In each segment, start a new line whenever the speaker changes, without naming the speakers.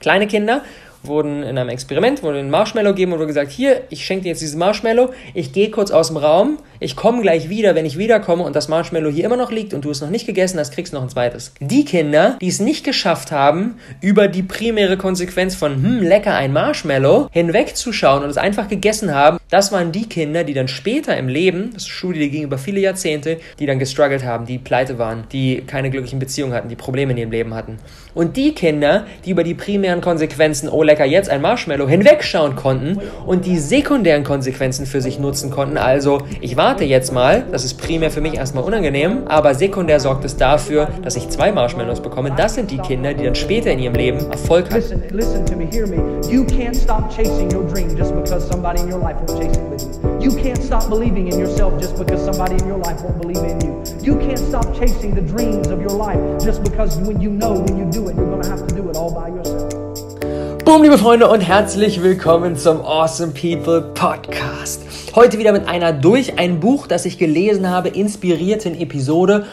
Kleine Kinder wurden in einem Experiment, wurde ein Marshmallow gegeben und wurde gesagt, hier, ich schenke dir jetzt dieses Marshmallow, ich gehe kurz aus dem Raum, ich komme gleich wieder, wenn ich wiederkomme und das Marshmallow hier immer noch liegt und du es noch nicht gegessen hast, kriegst du noch ein zweites. Die Kinder, die es nicht geschafft haben, über die primäre Konsequenz von, hm, lecker ein Marshmallow, hinwegzuschauen und es einfach gegessen haben, das waren die Kinder, die dann später im Leben, das ist eine Studie, die ging über viele Jahrzehnte, die dann gestruggelt haben, die pleite waren, die keine glücklichen Beziehungen hatten, die Probleme in ihrem Leben hatten. Und die Kinder, die über die primären Konsequenzen, oh lecker, jetzt ein Marshmallow, hinwegschauen konnten und die sekundären Konsequenzen für sich nutzen konnten, also ich war warte jetzt mal, das ist primär für mich erstmal unangenehm, aber sekundär sorgt es dafür, dass ich zwei Marshmallows bekomme. Das sind die Kinder, die dann später in ihrem Leben Erfolg haben. Listen, listen to me, hear me. You can't stop chasing your dream just because somebody in your life won't chase it with you. You can't stop believing in yourself just because somebody in your life won't believe in you. You can't stop chasing the dreams of your life just because when you know when you do it, you're going to have to do it all by yourself. Boom, liebe Freunde und herzlich willkommen zum Awesome People Podcast. Heute wieder mit einer durch ein Buch, das ich gelesen habe, inspirierten Episode.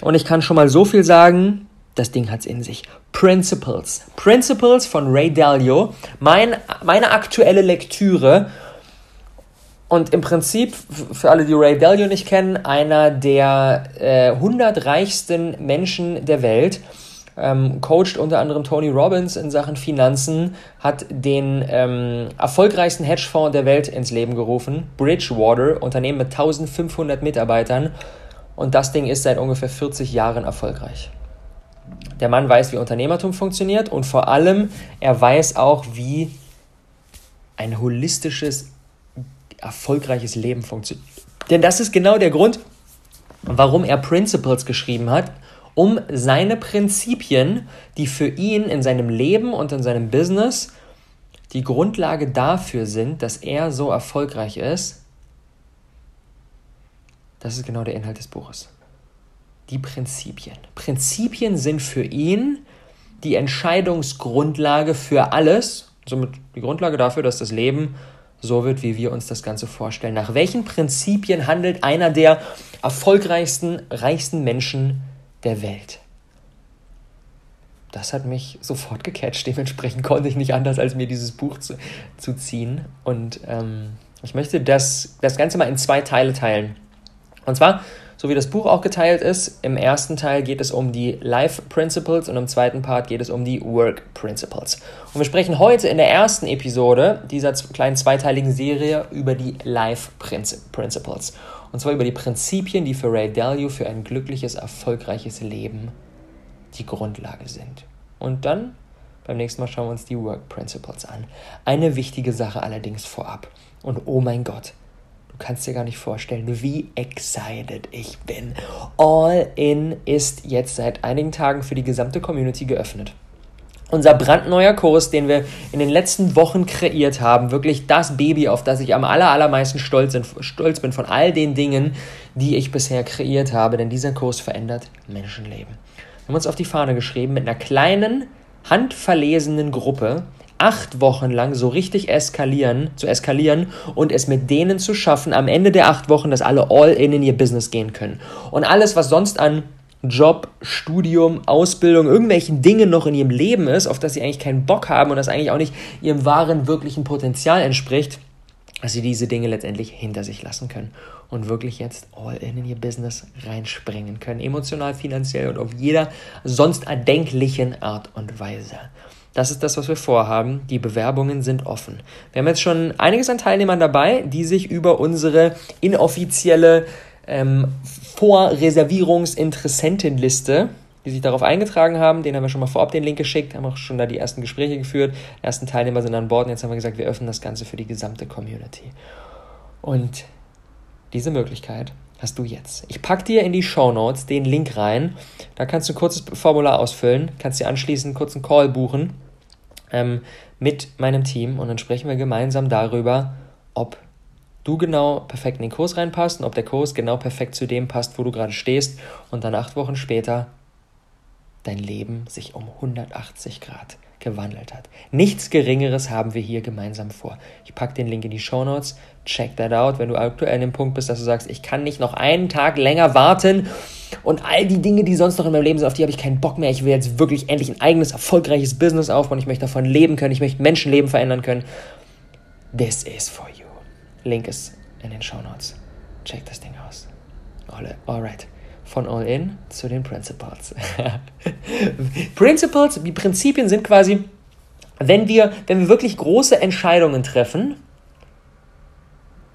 Und ich kann schon mal so viel sagen, das Ding hat's in sich. Principles. Principles von Ray Dalio. Mein, meine aktuelle Lektüre. Und im Prinzip, für alle, die Ray Dalio nicht kennen, einer der äh, 100 reichsten Menschen der Welt ähm, coacht unter anderem Tony Robbins in Sachen Finanzen, hat den ähm, erfolgreichsten Hedgefonds der Welt ins Leben gerufen, Bridgewater, Unternehmen mit 1500 Mitarbeitern. Und das Ding ist seit ungefähr 40 Jahren erfolgreich. Der Mann weiß, wie Unternehmertum funktioniert und vor allem, er weiß auch, wie ein holistisches, erfolgreiches Leben funktioniert. Denn das ist genau der Grund, warum er Principles geschrieben hat um seine Prinzipien, die für ihn in seinem Leben und in seinem Business die Grundlage dafür sind, dass er so erfolgreich ist, das ist genau der Inhalt des Buches. Die Prinzipien. Prinzipien sind für ihn die Entscheidungsgrundlage für alles, somit die Grundlage dafür, dass das Leben so wird, wie wir uns das Ganze vorstellen. Nach welchen Prinzipien handelt einer der erfolgreichsten, reichsten Menschen der Welt. Das hat mich sofort gecatcht. Dementsprechend konnte ich nicht anders, als mir dieses Buch zu, zu ziehen. Und ähm, ich möchte das, das Ganze mal in zwei Teile teilen. Und zwar, so wie das Buch auch geteilt ist, im ersten Teil geht es um die Life Principles und im zweiten Part geht es um die Work Principles. Und wir sprechen heute in der ersten Episode dieser kleinen zweiteiligen Serie über die Life Principles. Und zwar über die Prinzipien, die für Ray Dalio für ein glückliches, erfolgreiches Leben die Grundlage sind. Und dann beim nächsten Mal schauen wir uns die Work Principles an. Eine wichtige Sache allerdings vorab. Und oh mein Gott, du kannst dir gar nicht vorstellen, wie excited ich bin. All In ist jetzt seit einigen Tagen für die gesamte Community geöffnet unser brandneuer Kurs, den wir in den letzten Wochen kreiert haben, wirklich das Baby, auf das ich am aller, allermeisten stolz, stolz bin von all den Dingen, die ich bisher kreiert habe, denn dieser Kurs verändert Menschenleben. Wir haben uns auf die Fahne geschrieben, mit einer kleinen, handverlesenen Gruppe acht Wochen lang so richtig eskalieren, zu eskalieren und es mit denen zu schaffen, am Ende der acht Wochen, dass alle all in in ihr Business gehen können. Und alles, was sonst an Job, Studium, Ausbildung, irgendwelchen Dingen noch in ihrem Leben ist, auf das sie eigentlich keinen Bock haben und das eigentlich auch nicht ihrem wahren, wirklichen Potenzial entspricht, dass sie diese Dinge letztendlich hinter sich lassen können und wirklich jetzt all in in ihr Business reinspringen können, emotional, finanziell und auf jeder sonst erdenklichen Art und Weise. Das ist das, was wir vorhaben. Die Bewerbungen sind offen. Wir haben jetzt schon einiges an Teilnehmern dabei, die sich über unsere inoffizielle ähm, Vorreservierungsinteressentenliste, die sich darauf eingetragen haben. Den haben wir schon mal vorab den Link geschickt, haben auch schon da die ersten Gespräche geführt. Die ersten Teilnehmer sind an Bord und jetzt haben wir gesagt, wir öffnen das Ganze für die gesamte Community. Und diese Möglichkeit hast du jetzt. Ich packe dir in die Show Notes den Link rein. Da kannst du ein kurzes Formular ausfüllen, kannst dir anschließend einen kurzen Call buchen ähm, mit meinem Team und dann sprechen wir gemeinsam darüber, ob du genau perfekt in den Kurs reinpasst und ob der Kurs genau perfekt zu dem passt, wo du gerade stehst und dann acht Wochen später dein Leben sich um 180 Grad gewandelt hat. Nichts Geringeres haben wir hier gemeinsam vor. Ich packe den Link in die Show Notes. Check that out, wenn du aktuell an dem Punkt bist, dass du sagst, ich kann nicht noch einen Tag länger warten und all die Dinge, die sonst noch in meinem Leben sind, auf die habe ich keinen Bock mehr. Ich will jetzt wirklich endlich ein eigenes, erfolgreiches Business aufbauen. Ich möchte davon leben können. Ich möchte Menschenleben verändern können. This is for you. Link ist in den Show Notes. Check das Ding aus. Alright von All-In zu den Principles. Principles, die Prinzipien sind quasi, wenn wir, wenn wir wirklich große Entscheidungen treffen,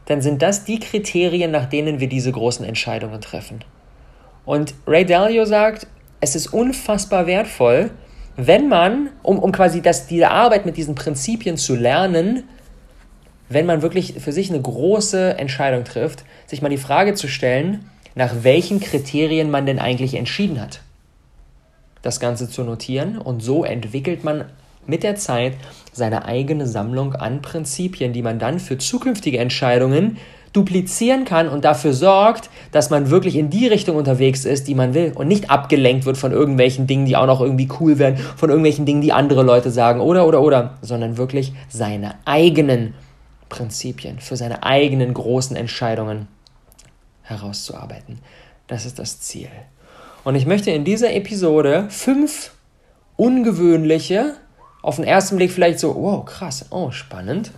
dann sind das die Kriterien, nach denen wir diese großen Entscheidungen treffen. Und Ray Dalio sagt, es ist unfassbar wertvoll, wenn man, um, um quasi das, diese Arbeit mit diesen Prinzipien zu lernen, wenn man wirklich für sich eine große Entscheidung trifft, sich mal die Frage zu stellen, nach welchen Kriterien man denn eigentlich entschieden hat. Das Ganze zu notieren und so entwickelt man mit der Zeit seine eigene Sammlung an Prinzipien, die man dann für zukünftige Entscheidungen duplizieren kann und dafür sorgt, dass man wirklich in die Richtung unterwegs ist, die man will und nicht abgelenkt wird von irgendwelchen Dingen, die auch noch irgendwie cool werden, von irgendwelchen Dingen, die andere Leute sagen oder oder oder, sondern wirklich seine eigenen Prinzipien für seine eigenen großen Entscheidungen herauszuarbeiten. Das ist das Ziel. Und ich möchte in dieser Episode fünf ungewöhnliche, auf den ersten Blick vielleicht so, wow, krass, oh, spannend,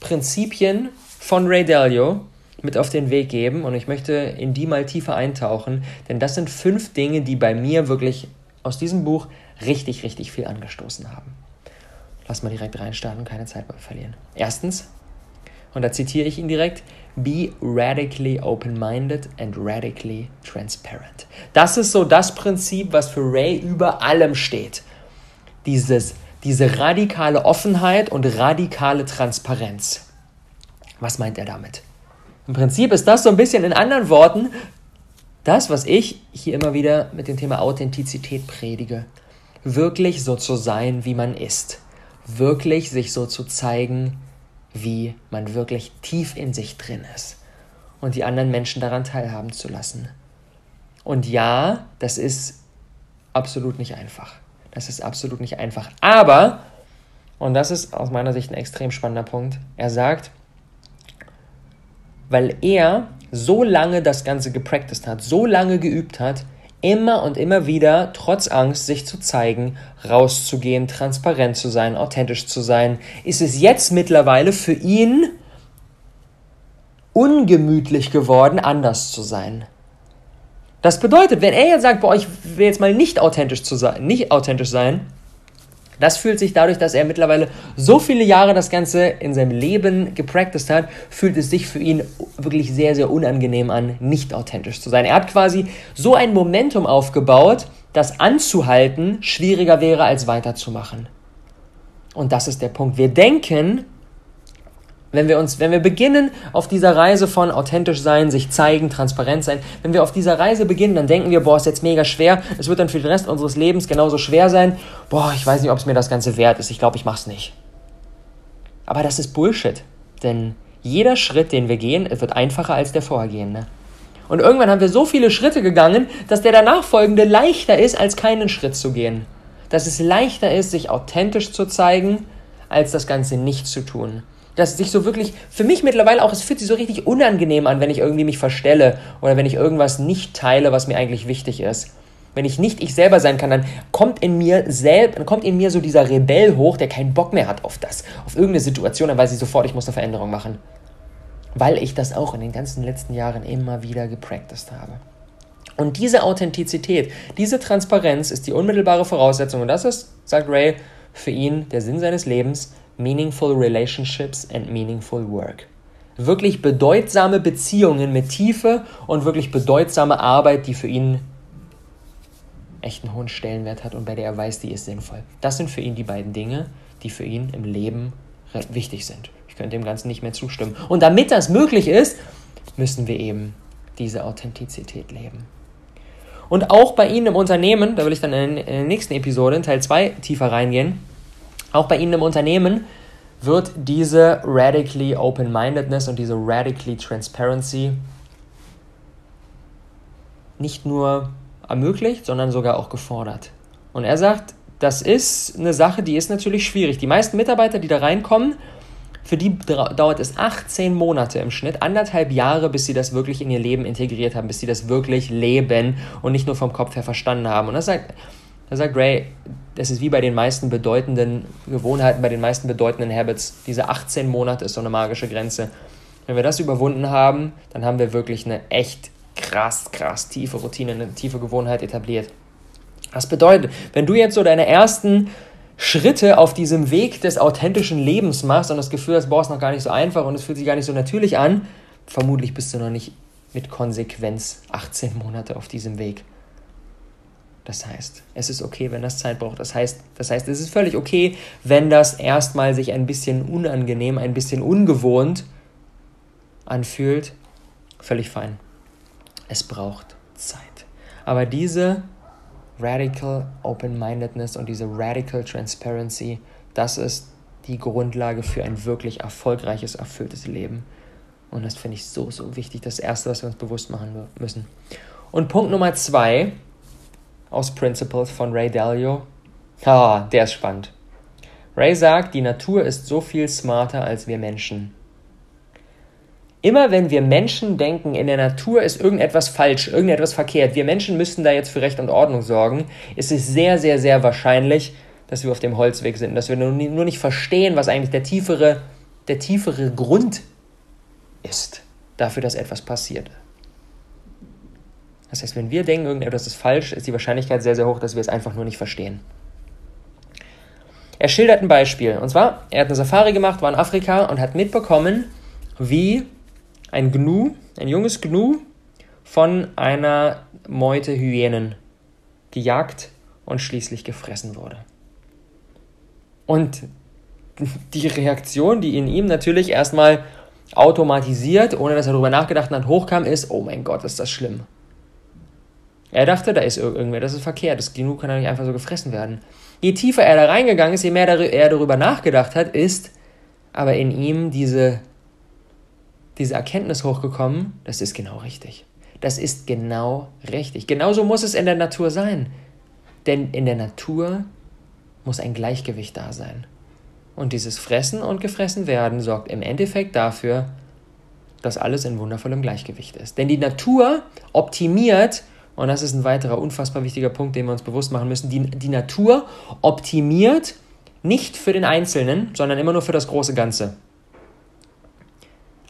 Prinzipien von Ray Dalio mit auf den Weg geben und ich möchte in die mal tiefer eintauchen, denn das sind fünf Dinge, die bei mir wirklich aus diesem Buch richtig, richtig viel angestoßen haben. Lass mal direkt reinstarten, keine Zeit mehr verlieren. Erstens, und da zitiere ich ihn direkt, Be radically open-minded and radically transparent. Das ist so das Prinzip, was für Ray über allem steht. Dieses, diese radikale Offenheit und radikale Transparenz. Was meint er damit? Im Prinzip ist das so ein bisschen in anderen Worten das, was ich hier immer wieder mit dem Thema Authentizität predige. Wirklich so zu sein, wie man ist. Wirklich sich so zu zeigen, wie man wirklich tief in sich drin ist und die anderen Menschen daran teilhaben zu lassen. Und ja, das ist absolut nicht einfach. Das ist absolut nicht einfach. Aber, und das ist aus meiner Sicht ein extrem spannender Punkt, er sagt, weil er so lange das Ganze gepracticed hat, so lange geübt hat, immer und immer wieder, trotz Angst, sich zu zeigen, rauszugehen, transparent zu sein, authentisch zu sein, ist es jetzt mittlerweile für ihn ungemütlich geworden, anders zu sein. Das bedeutet, wenn er jetzt sagt, boah, ich will jetzt mal nicht authentisch zu sein, nicht authentisch sein, das fühlt sich dadurch, dass er mittlerweile so viele Jahre das Ganze in seinem Leben gepracticed hat, fühlt es sich für ihn wirklich sehr, sehr unangenehm an, nicht authentisch zu sein. Er hat quasi so ein Momentum aufgebaut, das anzuhalten schwieriger wäre, als weiterzumachen. Und das ist der Punkt. Wir denken, wenn wir uns, wenn wir beginnen auf dieser Reise von authentisch sein, sich zeigen, transparent sein, wenn wir auf dieser Reise beginnen, dann denken wir, boah, ist jetzt mega schwer, es wird dann für den Rest unseres Lebens genauso schwer sein, boah, ich weiß nicht, ob es mir das Ganze wert ist, ich glaube, ich mach's nicht. Aber das ist Bullshit, denn jeder Schritt, den wir gehen, wird einfacher als der vorhergehende. Und irgendwann haben wir so viele Schritte gegangen, dass der danach folgende leichter ist, als keinen Schritt zu gehen. Dass es leichter ist, sich authentisch zu zeigen, als das Ganze nicht zu tun dass sich so wirklich, für mich mittlerweile auch, es fühlt sich so richtig unangenehm an, wenn ich irgendwie mich verstelle oder wenn ich irgendwas nicht teile, was mir eigentlich wichtig ist. Wenn ich nicht ich selber sein kann, dann kommt in mir selbst, dann kommt in mir so dieser Rebell hoch, der keinen Bock mehr hat auf das, auf irgendeine Situation, dann weiß ich sofort, ich muss eine Veränderung machen. Weil ich das auch in den ganzen letzten Jahren immer wieder gepracticed habe. Und diese Authentizität, diese Transparenz ist die unmittelbare Voraussetzung, und das ist, sagt Ray, für ihn der Sinn seines Lebens, Meaningful Relationships and Meaningful Work. Wirklich bedeutsame Beziehungen mit Tiefe und wirklich bedeutsame Arbeit, die für ihn echt einen hohen Stellenwert hat und bei der er weiß, die ist sinnvoll. Das sind für ihn die beiden Dinge, die für ihn im Leben wichtig sind. Ich könnte dem Ganzen nicht mehr zustimmen. Und damit das möglich ist, müssen wir eben diese Authentizität leben. Und auch bei Ihnen im Unternehmen, da will ich dann in der nächsten Episode, in Teil 2, tiefer reingehen, auch bei Ihnen im Unternehmen wird diese radically open-mindedness und diese radically transparency nicht nur ermöglicht, sondern sogar auch gefordert. Und er sagt, das ist eine Sache, die ist natürlich schwierig. Die meisten Mitarbeiter, die da reinkommen, für die dauert es 18 Monate im Schnitt, anderthalb Jahre, bis sie das wirklich in ihr Leben integriert haben, bis sie das wirklich leben und nicht nur vom Kopf her verstanden haben. Und das sagt, das sagt Ray, das ist wie bei den meisten bedeutenden Gewohnheiten, bei den meisten bedeutenden Habits. Diese 18 Monate ist so eine magische Grenze. Wenn wir das überwunden haben, dann haben wir wirklich eine echt krass, krass tiefe Routine, eine tiefe Gewohnheit etabliert. Das bedeutet, wenn du jetzt so deine ersten Schritte auf diesem Weg des authentischen Lebens machst und das Gefühl hast, boah, ist noch gar nicht so einfach und es fühlt sich gar nicht so natürlich an, vermutlich bist du noch nicht mit Konsequenz 18 Monate auf diesem Weg. Das heißt, es ist okay, wenn das Zeit braucht. Das heißt, das heißt, es ist völlig okay, wenn das erstmal sich ein bisschen unangenehm, ein bisschen ungewohnt anfühlt. Völlig fein. Es braucht Zeit. Aber diese Radical Open-Mindedness und diese Radical Transparency, das ist die Grundlage für ein wirklich erfolgreiches, erfülltes Leben. Und das finde ich so, so wichtig. Das Erste, was wir uns bewusst machen müssen. Und Punkt Nummer zwei aus Principles von Ray Dalio. Ah, der ist spannend. Ray sagt, die Natur ist so viel smarter als wir Menschen. Immer wenn wir Menschen denken, in der Natur ist irgendetwas falsch, irgendetwas verkehrt, wir Menschen müssten da jetzt für Recht und Ordnung sorgen, ist es sehr, sehr, sehr wahrscheinlich, dass wir auf dem Holzweg sind, dass wir nur nicht verstehen, was eigentlich der tiefere, der tiefere Grund ist dafür, dass etwas passiert. Das heißt, wenn wir denken, irgendetwas ist falsch, ist die Wahrscheinlichkeit sehr, sehr hoch, dass wir es einfach nur nicht verstehen. Er schildert ein Beispiel. Und zwar, er hat eine Safari gemacht, war in Afrika und hat mitbekommen, wie ein Gnu, ein junges Gnu von einer Meute Hyänen gejagt und schließlich gefressen wurde. Und die Reaktion, die in ihm natürlich erstmal automatisiert, ohne dass er darüber nachgedacht hat, hochkam, ist, oh mein Gott, ist das schlimm. Er dachte, da ist irgendwer, das ist verkehrt, das Gnu kann ja nicht einfach so gefressen werden. Je tiefer er da reingegangen ist, je mehr er darüber nachgedacht hat, ist aber in ihm diese diese Erkenntnis hochgekommen, das ist genau richtig. Das ist genau richtig. Genauso muss es in der Natur sein. Denn in der Natur muss ein Gleichgewicht da sein. Und dieses Fressen und Gefressen werden sorgt im Endeffekt dafür, dass alles in wundervollem Gleichgewicht ist. Denn die Natur optimiert, und das ist ein weiterer unfassbar wichtiger Punkt, den wir uns bewusst machen müssen, die, die Natur optimiert nicht für den Einzelnen, sondern immer nur für das große Ganze.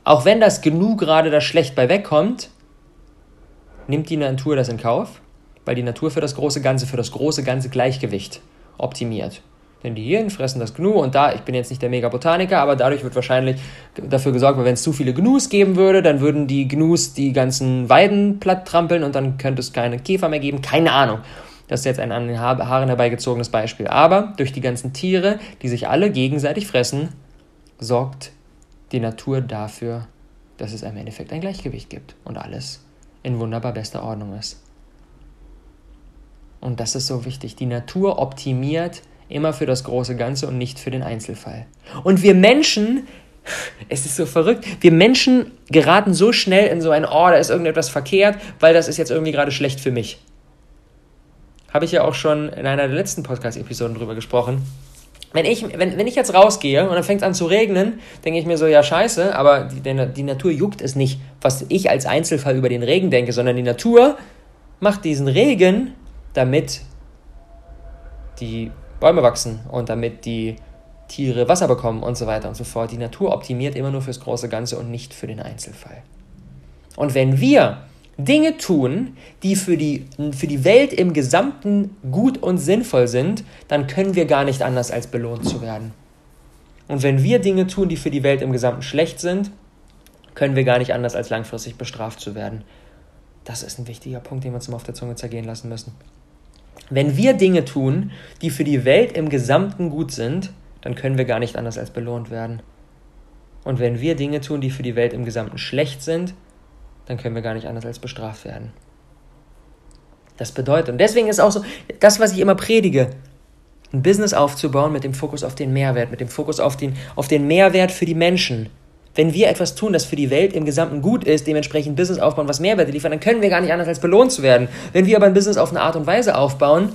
Auch wenn das genug gerade da schlecht bei wegkommt, nimmt die Natur das in Kauf, weil die Natur für das große Ganze, für das große ganze Gleichgewicht optimiert. Denn die Hirn fressen das Gnu und da, ich bin jetzt nicht der Mega-Botaniker, aber dadurch wird wahrscheinlich dafür gesorgt, weil wenn es zu viele Gnus geben würde, dann würden die Gnus die ganzen Weiden platt trampeln und dann könnte es keine Käfer mehr geben. Keine Ahnung. Das ist jetzt ein an den Haaren herbeigezogenes Beispiel. Aber durch die ganzen Tiere, die sich alle gegenseitig fressen, sorgt die Natur dafür, dass es im Endeffekt ein Gleichgewicht gibt und alles in wunderbar bester Ordnung ist. Und das ist so wichtig. Die Natur optimiert immer für das große Ganze und nicht für den Einzelfall. Und wir Menschen, es ist so verrückt, wir Menschen geraten so schnell in so ein, oh, da ist irgendetwas verkehrt, weil das ist jetzt irgendwie gerade schlecht für mich. Habe ich ja auch schon in einer der letzten Podcast-Episoden drüber gesprochen wenn ich, wenn, wenn ich jetzt rausgehe und dann fängt es an zu regnen, denke ich mir so, ja scheiße, aber die, die Natur juckt es nicht, was ich als Einzelfall über den Regen denke, sondern die Natur macht diesen Regen, damit die Bäume wachsen und damit die Tiere Wasser bekommen und so weiter und so fort. Die Natur optimiert immer nur fürs große Ganze und nicht für den Einzelfall. Und wenn wir Dinge tun, die für die, für die Welt im Gesamten gut und sinnvoll sind, dann können wir gar nicht anders als belohnt zu werden. Und wenn wir Dinge tun, die für die Welt im Gesamten schlecht sind, können wir gar nicht anders als langfristig bestraft zu werden. Das ist ein wichtiger Punkt, den wir uns mal auf der Zunge zergehen lassen müssen. Wenn wir Dinge tun, die für die Welt im Gesamten gut sind, dann können wir gar nicht anders als belohnt werden. Und wenn wir Dinge tun, die für die Welt im Gesamten schlecht sind, dann können wir gar nicht anders als bestraft werden. Das bedeutet, und deswegen ist auch so, das, was ich immer predige, ein Business aufzubauen mit dem Fokus auf den Mehrwert, mit dem Fokus auf den, auf den Mehrwert für die Menschen. Wenn wir etwas tun, das für die Welt im Gesamten gut ist, dementsprechend Business aufbauen, was Mehrwerte liefert, dann können wir gar nicht anders als belohnt zu werden. Wenn wir aber ein Business auf eine Art und Weise aufbauen,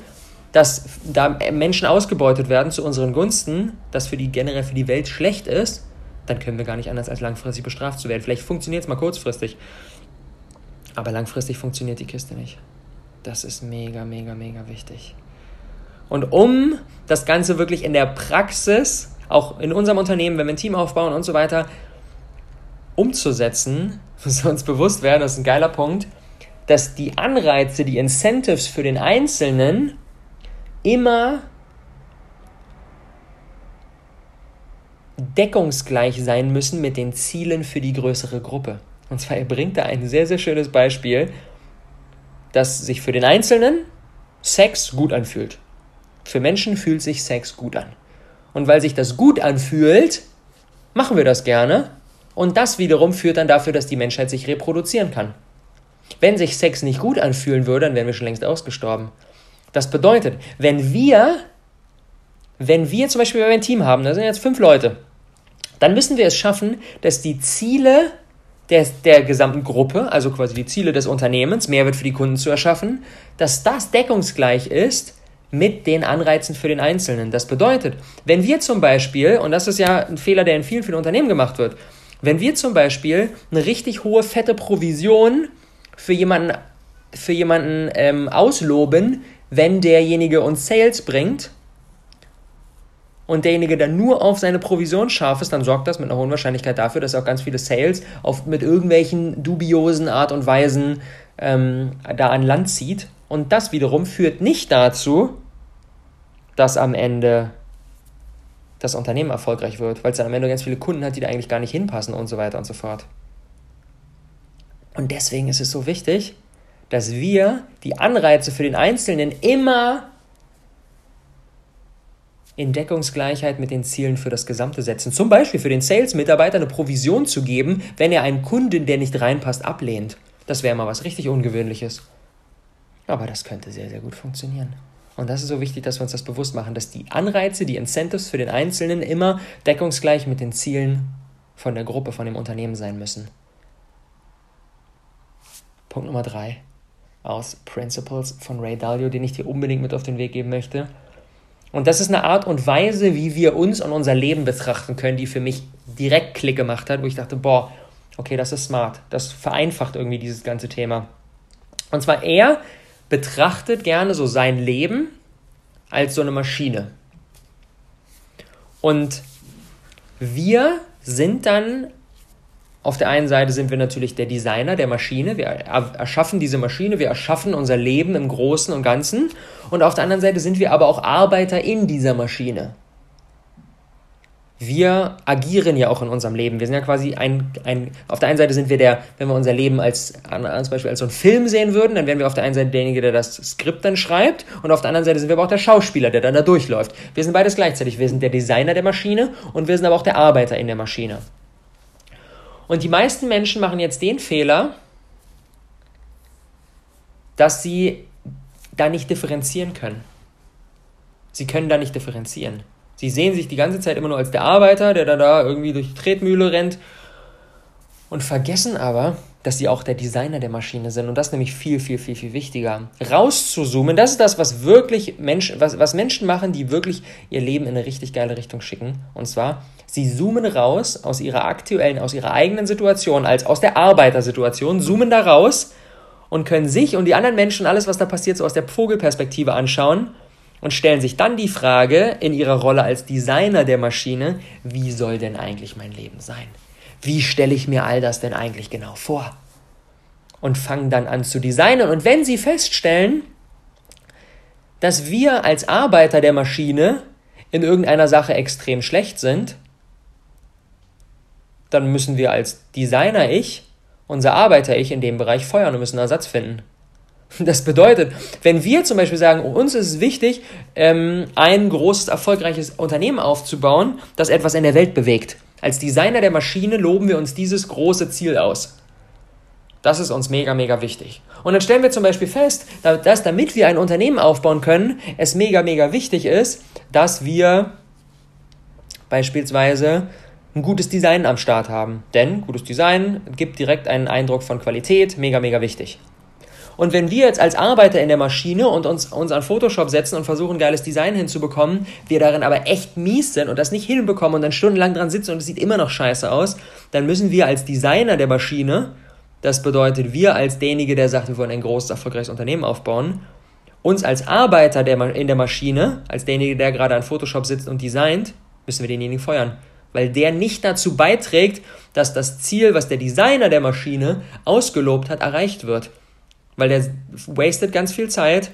dass da Menschen ausgebeutet werden zu unseren Gunsten, das für die generell für die Welt schlecht ist, dann können wir gar nicht anders als langfristig bestraft zu werden. Vielleicht funktioniert es mal kurzfristig, aber langfristig funktioniert die Kiste nicht. Das ist mega, mega, mega wichtig. Und um das Ganze wirklich in der Praxis, auch in unserem Unternehmen, wenn wir ein Team aufbauen und so weiter, umzusetzen, müssen wir uns bewusst werden, das ist ein geiler Punkt, dass die Anreize, die Incentives für den Einzelnen immer deckungsgleich sein müssen mit den Zielen für die größere Gruppe. Und zwar, er bringt da ein sehr, sehr schönes Beispiel, dass sich für den Einzelnen Sex gut anfühlt. Für Menschen fühlt sich Sex gut an. Und weil sich das gut anfühlt, machen wir das gerne. Und das wiederum führt dann dafür, dass die Menschheit sich reproduzieren kann. Wenn sich Sex nicht gut anfühlen würde, dann wären wir schon längst ausgestorben. Das bedeutet, wenn wir, wenn wir zum Beispiel ein Team haben, da sind jetzt fünf Leute, dann müssen wir es schaffen, dass die Ziele der, der gesamten Gruppe, also quasi die Ziele des Unternehmens, Mehrwert für die Kunden zu erschaffen, dass das deckungsgleich ist mit den Anreizen für den Einzelnen. Das bedeutet, wenn wir zum Beispiel, und das ist ja ein Fehler, der in vielen, vielen Unternehmen gemacht wird, wenn wir zum Beispiel eine richtig hohe, fette Provision für jemanden, für jemanden ähm, ausloben, wenn derjenige uns Sales bringt, und derjenige dann nur auf seine Provision scharf ist, dann sorgt das mit einer hohen Wahrscheinlichkeit dafür, dass er auch ganz viele Sales auf, mit irgendwelchen dubiosen Art und Weisen ähm, da an Land zieht. Und das wiederum führt nicht dazu, dass am Ende das Unternehmen erfolgreich wird, weil es dann am Ende ganz viele Kunden hat, die da eigentlich gar nicht hinpassen und so weiter und so fort. Und deswegen ist es so wichtig, dass wir die Anreize für den Einzelnen immer in Deckungsgleichheit mit den Zielen für das Gesamte setzen. Zum Beispiel für den Sales-Mitarbeiter eine Provision zu geben, wenn er einen Kunden, der nicht reinpasst, ablehnt. Das wäre mal was richtig Ungewöhnliches. Aber das könnte sehr, sehr gut funktionieren. Und das ist so wichtig, dass wir uns das bewusst machen, dass die Anreize, die Incentives für den Einzelnen immer deckungsgleich mit den Zielen von der Gruppe, von dem Unternehmen sein müssen. Punkt Nummer drei aus Principles von Ray Dalio, den ich dir unbedingt mit auf den Weg geben möchte. Und das ist eine Art und Weise, wie wir uns und unser Leben betrachten können, die für mich direkt Klick gemacht hat, wo ich dachte, boah, okay, das ist smart. Das vereinfacht irgendwie dieses ganze Thema. Und zwar er betrachtet gerne so sein Leben als so eine Maschine. Und wir sind dann auf der einen Seite sind wir natürlich der Designer der Maschine, wir erschaffen diese Maschine, wir erschaffen unser Leben im Großen und Ganzen. Und auf der anderen Seite sind wir aber auch Arbeiter in dieser Maschine. Wir agieren ja auch in unserem Leben. Wir sind ja quasi ein, ein auf der einen Seite sind wir der, wenn wir unser Leben als, als Beispiel als so einen Film sehen würden, dann wären wir auf der einen Seite derjenige, der das Skript dann schreibt und auf der anderen Seite sind wir aber auch der Schauspieler, der dann da durchläuft. Wir sind beides gleichzeitig. Wir sind der Designer der Maschine und wir sind aber auch der Arbeiter in der Maschine. Und die meisten Menschen machen jetzt den Fehler, dass sie da nicht differenzieren können. Sie können da nicht differenzieren. Sie sehen sich die ganze Zeit immer nur als der Arbeiter, der da, da irgendwie durch die Tretmühle rennt und vergessen aber, dass sie auch der Designer der Maschine sind und das nämlich viel, viel, viel, viel wichtiger. Rauszuzoomen, das ist das, was wirklich Menschen, was, was Menschen machen, die wirklich ihr Leben in eine richtig geile Richtung schicken. Und zwar, Sie zoomen raus aus ihrer aktuellen, aus ihrer eigenen Situation, als aus der Arbeitersituation, zoomen da raus und können sich und die anderen Menschen alles, was da passiert, so aus der Vogelperspektive anschauen und stellen sich dann die Frage in ihrer Rolle als Designer der Maschine, wie soll denn eigentlich mein Leben sein? Wie stelle ich mir all das denn eigentlich genau vor? Und fangen dann an zu designen. Und wenn sie feststellen, dass wir als Arbeiter der Maschine in irgendeiner Sache extrem schlecht sind, dann müssen wir als Designer-Ich, unser Arbeiter-Ich in dem Bereich feuern und müssen Ersatz finden. Das bedeutet, wenn wir zum Beispiel sagen, uns ist es wichtig, ähm, ein großes, erfolgreiches Unternehmen aufzubauen, das etwas in der Welt bewegt. Als Designer der Maschine loben wir uns dieses große Ziel aus. Das ist uns mega, mega wichtig. Und dann stellen wir zum Beispiel fest, dass damit wir ein Unternehmen aufbauen können, es mega, mega wichtig ist, dass wir beispielsweise ein gutes Design am Start haben. Denn gutes Design gibt direkt einen Eindruck von Qualität, mega, mega wichtig. Und wenn wir jetzt als Arbeiter in der Maschine und uns, uns an Photoshop setzen und versuchen, geiles Design hinzubekommen, wir darin aber echt mies sind und das nicht hinbekommen und dann stundenlang dran sitzen und es sieht immer noch scheiße aus, dann müssen wir als Designer der Maschine, das bedeutet wir als derjenige, der sagt, wir wollen ein großes, erfolgreiches Unternehmen aufbauen, uns als Arbeiter der, in der Maschine, als derjenige, der gerade an Photoshop sitzt und designt, müssen wir denjenigen feuern. Weil der nicht dazu beiträgt, dass das Ziel, was der Designer der Maschine ausgelobt hat, erreicht wird. Weil der wastet ganz viel Zeit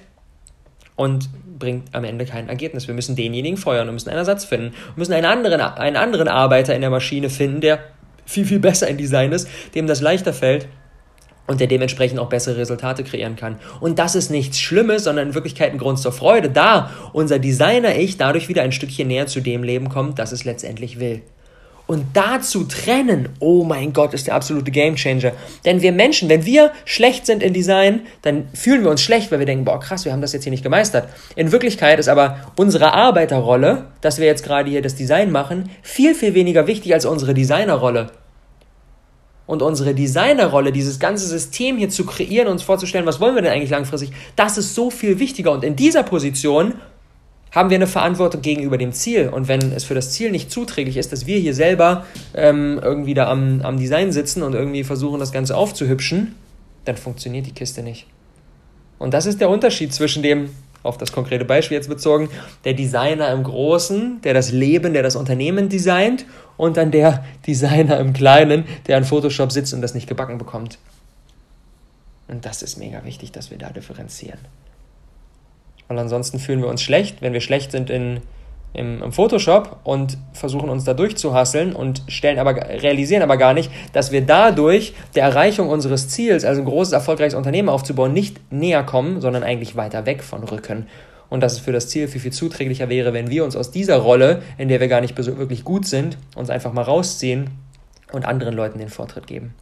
und bringt am Ende kein Ergebnis. Wir müssen denjenigen feuern und müssen einen Ersatz finden. Wir müssen einen anderen, einen anderen Arbeiter in der Maschine finden, der viel, viel besser in Design ist, dem das leichter fällt und der dementsprechend auch bessere Resultate kreieren kann. Und das ist nichts Schlimmes, sondern in Wirklichkeit ein Grund zur Freude, da unser Designer-Ich dadurch wieder ein Stückchen näher zu dem Leben kommt, das es letztendlich will. Und dazu trennen, oh mein Gott, ist der absolute Gamechanger. Denn wir Menschen, wenn wir schlecht sind in Design, dann fühlen wir uns schlecht, weil wir denken, boah, krass, wir haben das jetzt hier nicht gemeistert. In Wirklichkeit ist aber unsere Arbeiterrolle, dass wir jetzt gerade hier das Design machen, viel, viel weniger wichtig als unsere Designerrolle und unsere Designerrolle, dieses ganze System hier zu kreieren, uns vorzustellen, was wollen wir denn eigentlich langfristig, das ist so viel wichtiger. Und in dieser Position haben wir eine Verantwortung gegenüber dem Ziel. Und wenn es für das Ziel nicht zuträglich ist, dass wir hier selber ähm, irgendwie da am, am Design sitzen und irgendwie versuchen, das Ganze aufzuhübschen, dann funktioniert die Kiste nicht. Und das ist der Unterschied zwischen dem, auf das konkrete Beispiel jetzt bezogen, der Designer im Großen, der das Leben, der das Unternehmen designt und dann der Designer im Kleinen, der an Photoshop sitzt und das nicht gebacken bekommt. Und das ist mega wichtig, dass wir da differenzieren. Weil ansonsten fühlen wir uns schlecht, wenn wir schlecht sind in, im, im Photoshop und versuchen uns da durchzuhasseln und stellen aber, realisieren aber gar nicht, dass wir dadurch der Erreichung unseres Ziels, also ein großes, erfolgreiches Unternehmen aufzubauen, nicht näher kommen, sondern eigentlich weiter weg von Rücken. Und dass es für das Ziel viel, viel zuträglicher wäre, wenn wir uns aus dieser Rolle, in der wir gar nicht wirklich gut sind, uns einfach mal rausziehen und anderen Leuten den Vortritt geben.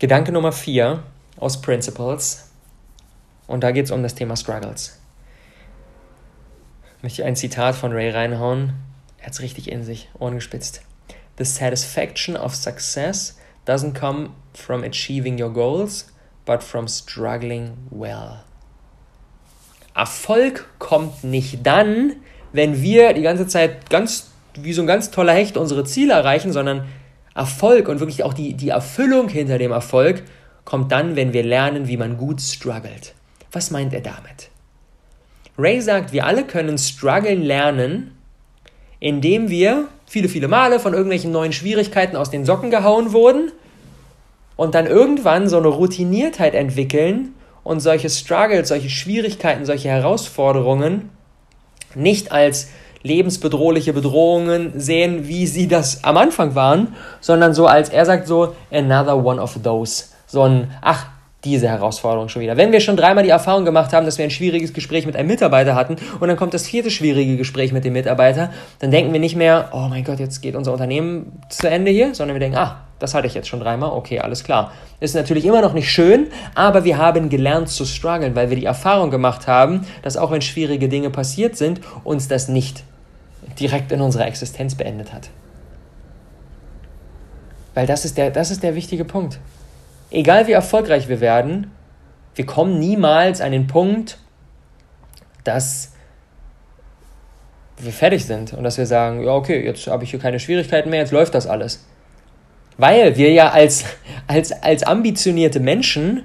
Gedanke Nummer vier aus Principles. Und da geht es um das Thema Struggles möchte ich ein Zitat von Ray reinhauen. Er hat es richtig in sich, Ohren gespitzt. The satisfaction of success doesn't come from achieving your goals, but from struggling well. Erfolg kommt nicht dann, wenn wir die ganze Zeit ganz wie so ein ganz toller Hecht unsere Ziele erreichen, sondern Erfolg und wirklich auch die, die Erfüllung hinter dem Erfolg kommt dann, wenn wir lernen, wie man gut struggelt. Was meint er damit? Ray sagt, wir alle können strugglen lernen, indem wir viele, viele Male von irgendwelchen neuen Schwierigkeiten aus den Socken gehauen wurden und dann irgendwann so eine Routiniertheit entwickeln und solche Struggles, solche Schwierigkeiten, solche Herausforderungen nicht als lebensbedrohliche Bedrohungen sehen, wie sie das am Anfang waren, sondern so als er sagt so another one of those. So ein, ach, diese Herausforderung schon wieder. Wenn wir schon dreimal die Erfahrung gemacht haben, dass wir ein schwieriges Gespräch mit einem Mitarbeiter hatten und dann kommt das vierte schwierige Gespräch mit dem Mitarbeiter, dann denken wir nicht mehr, oh mein Gott, jetzt geht unser Unternehmen zu Ende hier, sondern wir denken, ah, das hatte ich jetzt schon dreimal, okay, alles klar. Ist natürlich immer noch nicht schön, aber wir haben gelernt zu strugglen, weil wir die Erfahrung gemacht haben, dass auch wenn schwierige Dinge passiert sind, uns das nicht direkt in unserer Existenz beendet hat. Weil das ist der, das ist der wichtige Punkt egal wie erfolgreich wir werden, wir kommen niemals an den Punkt, dass wir fertig sind und dass wir sagen, ja, okay, jetzt habe ich hier keine Schwierigkeiten mehr, jetzt läuft das alles. Weil wir ja als, als, als ambitionierte Menschen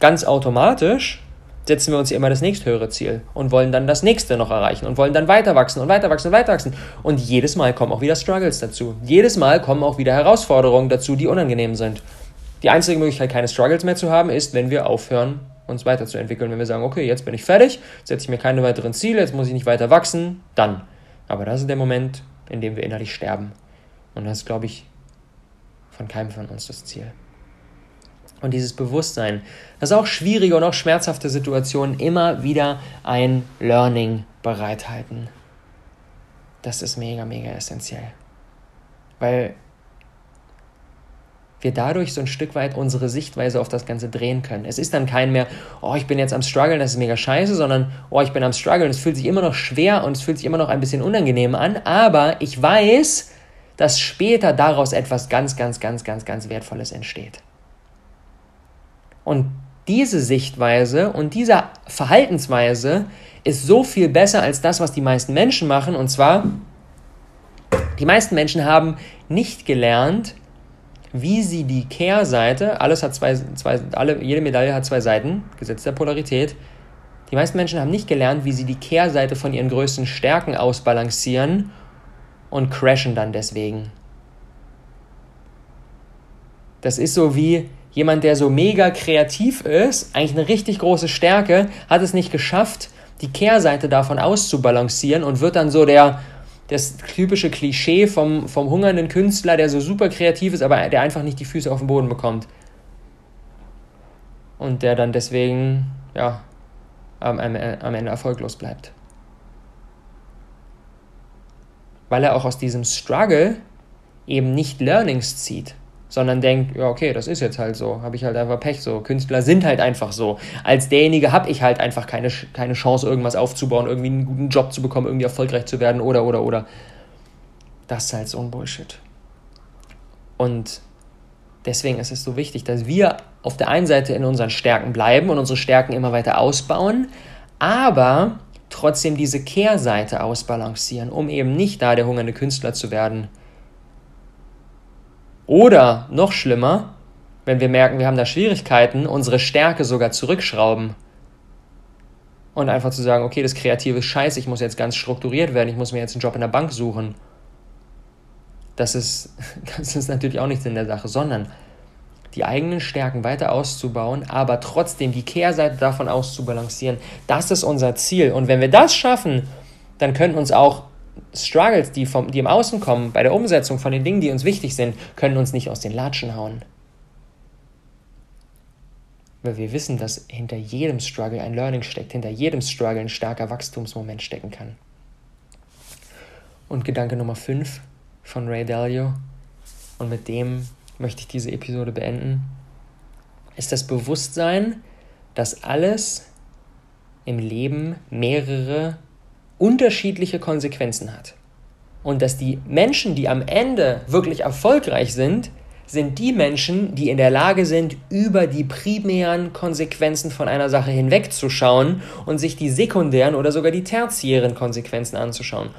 ganz automatisch setzen wir uns immer das nächsthöhere Ziel und wollen dann das nächste noch erreichen und wollen dann weiter wachsen und weiter wachsen und weiter wachsen. Und jedes Mal kommen auch wieder Struggles dazu. Jedes Mal kommen auch wieder Herausforderungen dazu, die unangenehm sind. Die einzige Möglichkeit, keine Struggles mehr zu haben, ist, wenn wir aufhören, uns weiterzuentwickeln. Wenn wir sagen, okay, jetzt bin ich fertig, setze ich mir keine weiteren Ziele, jetzt muss ich nicht weiter wachsen, dann. Aber das ist der Moment, in dem wir innerlich sterben. Und das ist, glaube ich, von keinem von uns das Ziel. Und dieses Bewusstsein, dass auch schwierige und auch schmerzhafte Situationen immer wieder ein Learning bereithalten. Das ist mega, mega essentiell. Weil wir dadurch so ein Stück weit unsere Sichtweise auf das Ganze drehen können. Es ist dann kein mehr, oh, ich bin jetzt am struggeln, das ist mega scheiße, sondern, oh, ich bin am struggeln, es fühlt sich immer noch schwer und es fühlt sich immer noch ein bisschen unangenehm an, aber ich weiß, dass später daraus etwas ganz, ganz, ganz, ganz, ganz Wertvolles entsteht. Und diese Sichtweise und diese Verhaltensweise ist so viel besser als das, was die meisten Menschen machen. Und zwar, die meisten Menschen haben nicht gelernt, wie sie die Kehrseite, alles hat zwei, zwei, alle, jede Medaille hat zwei Seiten, Gesetz der Polarität. Die meisten Menschen haben nicht gelernt, wie sie die Kehrseite von ihren größten Stärken ausbalancieren und crashen dann deswegen. Das ist so wie jemand, der so mega kreativ ist, eigentlich eine richtig große Stärke, hat es nicht geschafft, die Kehrseite davon auszubalancieren und wird dann so der, das typische Klischee vom, vom hungernden Künstler, der so super kreativ ist, aber der einfach nicht die Füße auf den Boden bekommt. Und der dann deswegen, ja, am, am, am Ende erfolglos bleibt. Weil er auch aus diesem Struggle eben nicht Learnings zieht sondern denkt, ja, okay, das ist jetzt halt so, habe ich halt einfach Pech so. Künstler sind halt einfach so. Als derjenige habe ich halt einfach keine, keine Chance, irgendwas aufzubauen, irgendwie einen guten Job zu bekommen, irgendwie erfolgreich zu werden oder, oder, oder. Das ist halt so ein Bullshit. Und deswegen ist es so wichtig, dass wir auf der einen Seite in unseren Stärken bleiben und unsere Stärken immer weiter ausbauen, aber trotzdem diese Kehrseite ausbalancieren, um eben nicht da der hungernde Künstler zu werden, oder noch schlimmer, wenn wir merken, wir haben da Schwierigkeiten, unsere Stärke sogar zurückschrauben. Und einfach zu sagen, okay, das Kreative ist scheiße, ich muss jetzt ganz strukturiert werden, ich muss mir jetzt einen Job in der Bank suchen. Das ist, das ist natürlich auch nichts in der Sache, sondern die eigenen Stärken weiter auszubauen, aber trotzdem die Kehrseite davon auszubalancieren. Das ist unser Ziel. Und wenn wir das schaffen, dann können uns auch Struggles, die, vom, die im Außen kommen, bei der Umsetzung von den Dingen, die uns wichtig sind, können uns nicht aus den Latschen hauen. Weil wir wissen, dass hinter jedem Struggle ein Learning steckt, hinter jedem Struggle ein starker Wachstumsmoment stecken kann. Und Gedanke Nummer 5 von Ray Dalio, und mit dem möchte ich diese Episode beenden, ist das Bewusstsein, dass alles im Leben mehrere unterschiedliche Konsequenzen hat. Und dass die Menschen, die am Ende wirklich erfolgreich sind, sind die Menschen, die in der Lage sind, über die primären Konsequenzen von einer Sache hinwegzuschauen und sich die sekundären oder sogar die tertiären Konsequenzen anzuschauen.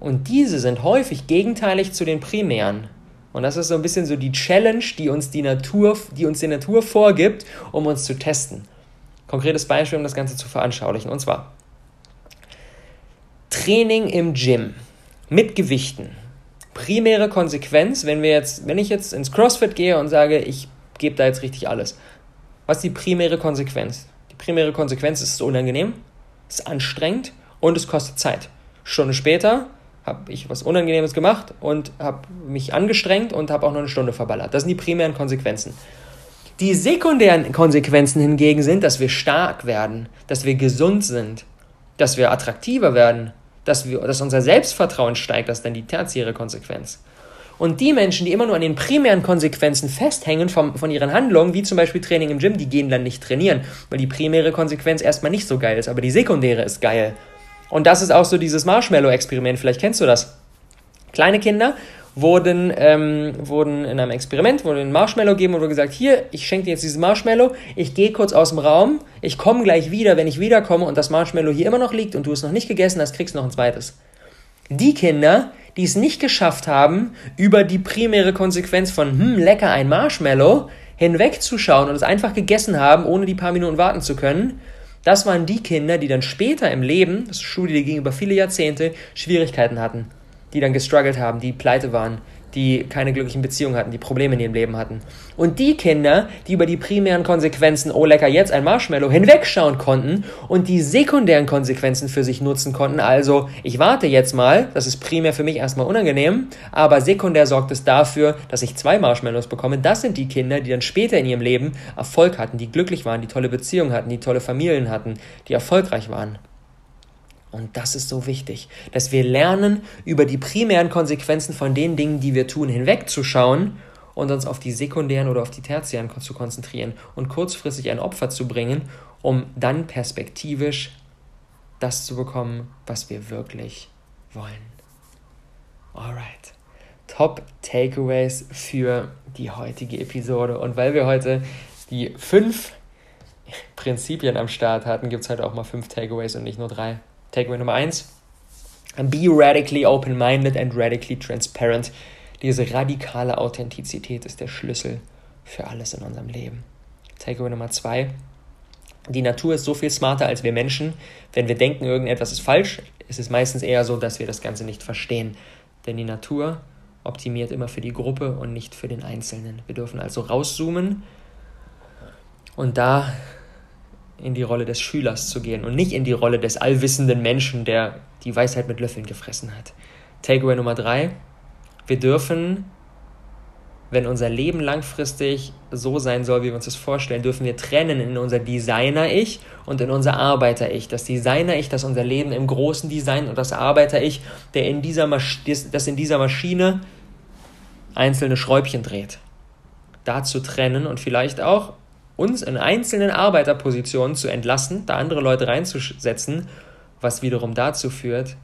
Und diese sind häufig gegenteilig zu den primären. Und das ist so ein bisschen so die Challenge, die uns die Natur, die uns die Natur vorgibt, um uns zu testen. Konkretes Beispiel, um das Ganze zu veranschaulichen. Und zwar, Training im Gym mit Gewichten. Primäre Konsequenz, wenn wir jetzt, wenn ich jetzt ins CrossFit gehe und sage, ich gebe da jetzt richtig alles. Was ist die primäre Konsequenz? Die primäre Konsequenz ist, es ist unangenehm, es ist anstrengend und es kostet Zeit. Stunde später habe ich was Unangenehmes gemacht und habe mich angestrengt und habe auch noch eine Stunde verballert. Das sind die primären Konsequenzen. Die sekundären Konsequenzen hingegen sind, dass wir stark werden, dass wir gesund sind, dass wir attraktiver werden, dass, wir, dass unser Selbstvertrauen steigt, das ist dann die tertiäre Konsequenz. Und die Menschen, die immer nur an den primären Konsequenzen festhängen vom, von ihren Handlungen, wie zum Beispiel Training im Gym, die gehen dann nicht trainieren, weil die primäre Konsequenz erstmal nicht so geil ist, aber die sekundäre ist geil. Und das ist auch so dieses Marshmallow-Experiment, vielleicht kennst du das. Kleine Kinder wurden, ähm, wurden in einem Experiment, wurde ein Marshmallow gegeben und wurde gesagt, hier, ich schenke dir jetzt dieses Marshmallow, ich gehe kurz aus dem Raum, ich komme gleich wieder, wenn ich wiederkomme und das Marshmallow hier immer noch liegt und du es noch nicht gegessen hast, kriegst du noch ein zweites. Die Kinder, die es nicht geschafft haben, über die primäre Konsequenz von, hm, lecker, ein Marshmallow, hinwegzuschauen und es einfach gegessen haben, ohne die paar Minuten warten zu können, das waren die Kinder, die dann später im Leben, das ist eine Studie, die ging über viele Jahrzehnte, Schwierigkeiten hatten die dann gestruggelt haben, die pleite waren, die keine glücklichen Beziehungen hatten, die Probleme in ihrem Leben hatten. Und die Kinder, die über die primären Konsequenzen, oh lecker, jetzt ein Marshmallow, hinwegschauen konnten und die sekundären Konsequenzen für sich nutzen konnten, also ich warte jetzt mal, das ist primär für mich erstmal unangenehm, aber sekundär sorgt es dafür, dass ich zwei Marshmallows bekomme. Das sind die Kinder, die dann später in ihrem Leben Erfolg hatten, die glücklich waren, die tolle Beziehungen hatten, die tolle Familien hatten, die erfolgreich waren. Und das ist so wichtig, dass wir lernen, über die primären Konsequenzen von den Dingen, die wir tun, hinwegzuschauen und uns auf die sekundären oder auf die tertiären zu konzentrieren und kurzfristig ein Opfer zu bringen, um dann perspektivisch das zu bekommen, was wir wirklich wollen. Alright. Top Takeaways für die heutige Episode. Und weil wir heute die fünf Prinzipien am Start hatten, gibt es halt auch mal fünf Takeaways und nicht nur drei. Takeaway Nummer eins. Be radically open-minded and radically transparent. Diese radikale Authentizität ist der Schlüssel für alles in unserem Leben. Takeaway Nummer zwei. Die Natur ist so viel smarter als wir Menschen. Wenn wir denken, irgendetwas ist falsch, ist es meistens eher so, dass wir das Ganze nicht verstehen. Denn die Natur optimiert immer für die Gruppe und nicht für den Einzelnen. Wir dürfen also rauszoomen und da in die Rolle des Schülers zu gehen und nicht in die Rolle des allwissenden Menschen, der die Weisheit mit Löffeln gefressen hat. Takeaway Nummer drei. Wir dürfen, wenn unser Leben langfristig so sein soll, wie wir uns das vorstellen, dürfen wir trennen in unser Designer-Ich und in unser Arbeiter-Ich. Das Designer-Ich, das unser Leben im großen Design und das Arbeiter-Ich, das in dieser Maschine einzelne Schräubchen dreht. Da zu trennen und vielleicht auch uns in einzelnen Arbeiterpositionen zu entlassen, da andere Leute reinzusetzen, was wiederum dazu führt,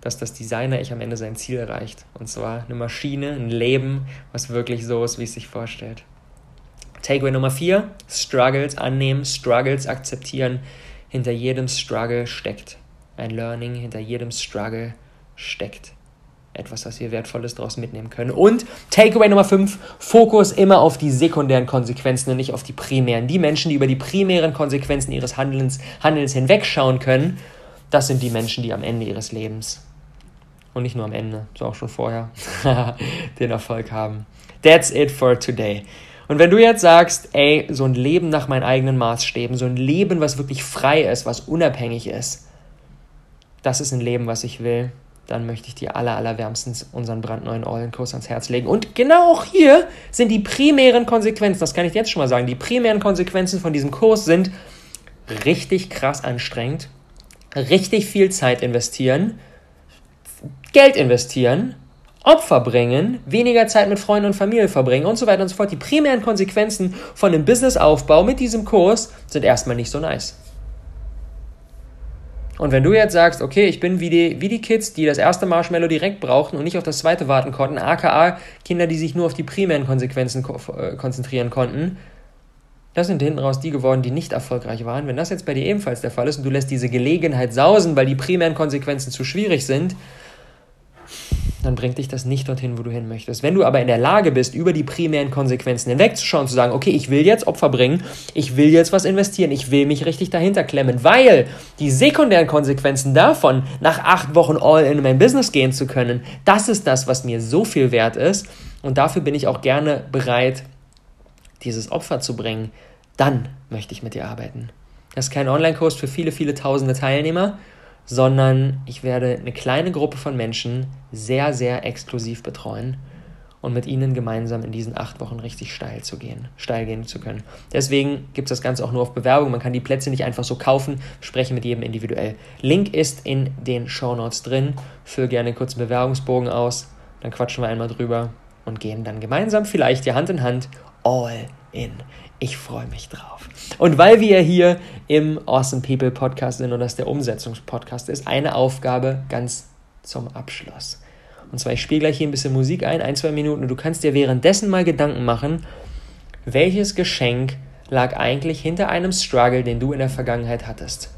dass das Designer-Ich am Ende sein Ziel erreicht. Und zwar eine Maschine, ein Leben, was wirklich so ist, wie es sich vorstellt. Takeaway Nummer 4, Struggles annehmen, Struggles akzeptieren. Hinter jedem Struggle steckt ein Learning, hinter jedem Struggle steckt etwas, was wir Wertvolles daraus mitnehmen können. Und Takeaway Nummer 5, Fokus immer auf die sekundären Konsequenzen und nicht auf die primären. Die Menschen, die über die primären Konsequenzen ihres Handelns, Handelns hinwegschauen können, das sind die Menschen, die am Ende ihres Lebens und nicht nur am Ende, so auch schon vorher, den Erfolg haben. That's it for today. Und wenn du jetzt sagst, ey, so ein Leben nach meinen eigenen Maßstäben, so ein Leben, was wirklich frei ist, was unabhängig ist, das ist ein Leben, was ich will, dann möchte ich dir aller, allerwärmstens unseren brandneuen All-In-Kurs ans Herz legen. Und genau auch hier sind die primären Konsequenzen, das kann ich jetzt schon mal sagen, die primären Konsequenzen von diesem Kurs sind richtig krass anstrengend, richtig viel Zeit investieren, Geld investieren, Opfer bringen, weniger Zeit mit Freunden und Familie verbringen und so weiter und so fort. Die primären Konsequenzen von dem Businessaufbau mit diesem Kurs sind erstmal nicht so nice. Und wenn du jetzt sagst, okay, ich bin wie die, wie die Kids, die das erste Marshmallow direkt brauchten und nicht auf das zweite warten konnten, aka Kinder, die sich nur auf die primären Konsequenzen ko äh, konzentrieren konnten, das sind hinten raus die geworden, die nicht erfolgreich waren. Wenn das jetzt bei dir ebenfalls der Fall ist und du lässt diese Gelegenheit sausen, weil die primären Konsequenzen zu schwierig sind, dann bringt dich das nicht dorthin, wo du hin möchtest. Wenn du aber in der Lage bist, über die primären Konsequenzen hinwegzuschauen, zu sagen, okay, ich will jetzt Opfer bringen, ich will jetzt was investieren, ich will mich richtig dahinter klemmen, weil die sekundären Konsequenzen davon, nach acht Wochen all in mein Business gehen zu können, das ist das, was mir so viel wert ist. Und dafür bin ich auch gerne bereit, dieses Opfer zu bringen. Dann möchte ich mit dir arbeiten. Das ist kein Online-Kurs für viele, viele tausende Teilnehmer sondern ich werde eine kleine Gruppe von Menschen sehr, sehr exklusiv betreuen und mit ihnen gemeinsam in diesen acht Wochen richtig steil zu gehen, steil gehen zu können. Deswegen gibt es das Ganze auch nur auf Bewerbung. Man kann die Plätze nicht einfach so kaufen, spreche mit jedem individuell. Link ist in den Show Notes drin. Füll gerne kurz einen Bewerbungsbogen aus, dann quatschen wir einmal drüber und gehen dann gemeinsam vielleicht hier Hand in Hand all in. Ich freue mich drauf. Und weil wir hier im Awesome People Podcast sind und das der Umsetzungspodcast ist, eine Aufgabe ganz zum Abschluss. Und zwar, ich spiele gleich hier ein bisschen Musik ein, ein, zwei Minuten, und du kannst dir währenddessen mal Gedanken machen, welches Geschenk lag eigentlich hinter einem Struggle, den du in der Vergangenheit hattest.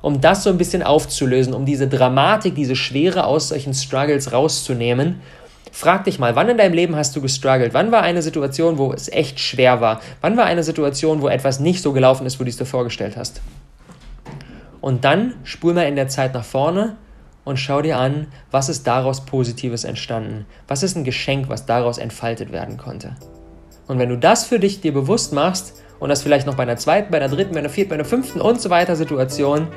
Um das so ein bisschen aufzulösen, um diese Dramatik, diese Schwere aus solchen Struggles rauszunehmen Frag dich mal, wann in deinem Leben hast du gestruggelt? Wann war eine Situation, wo es echt schwer war? Wann war eine Situation, wo etwas nicht so gelaufen ist, wie du es dir vorgestellt hast? Und dann spul mal in der Zeit nach vorne und schau dir an, was ist daraus Positives entstanden? Was ist ein Geschenk, was daraus entfaltet werden konnte? Und wenn du das für dich dir bewusst machst und das vielleicht noch bei einer zweiten, bei einer dritten, bei einer vierten, bei einer fünften und so weiter Situation,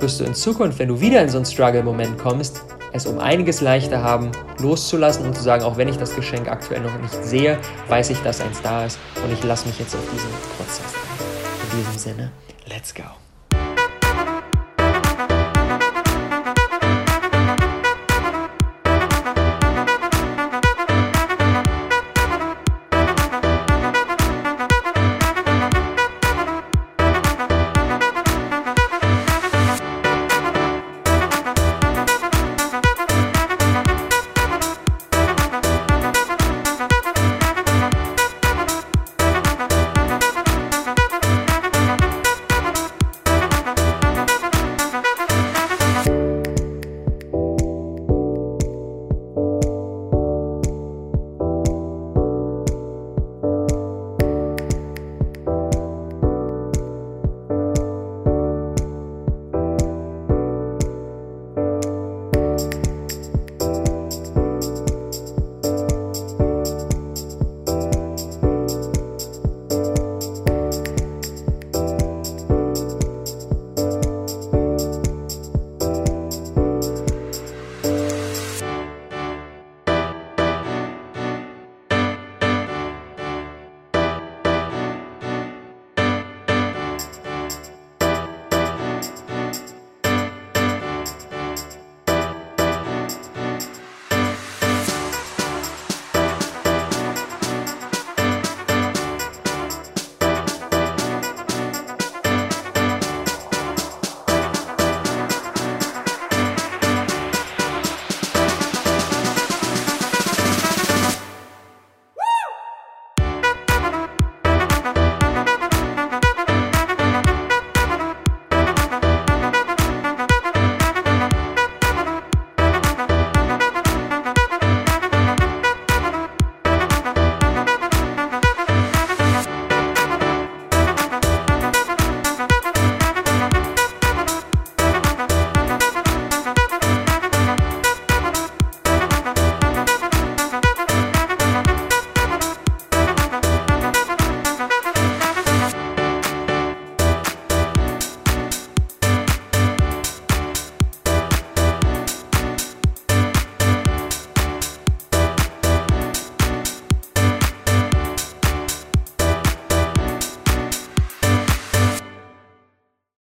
wirst du in Zukunft, wenn du wieder in so einen Struggle-Moment kommst, es um einiges leichter haben, loszulassen und zu sagen, auch wenn ich das Geschenk aktuell noch nicht sehe, weiß ich, dass eins da ist und ich lasse mich jetzt auf diesen Prozess ein. In diesem Sinne, let's go.